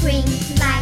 string my.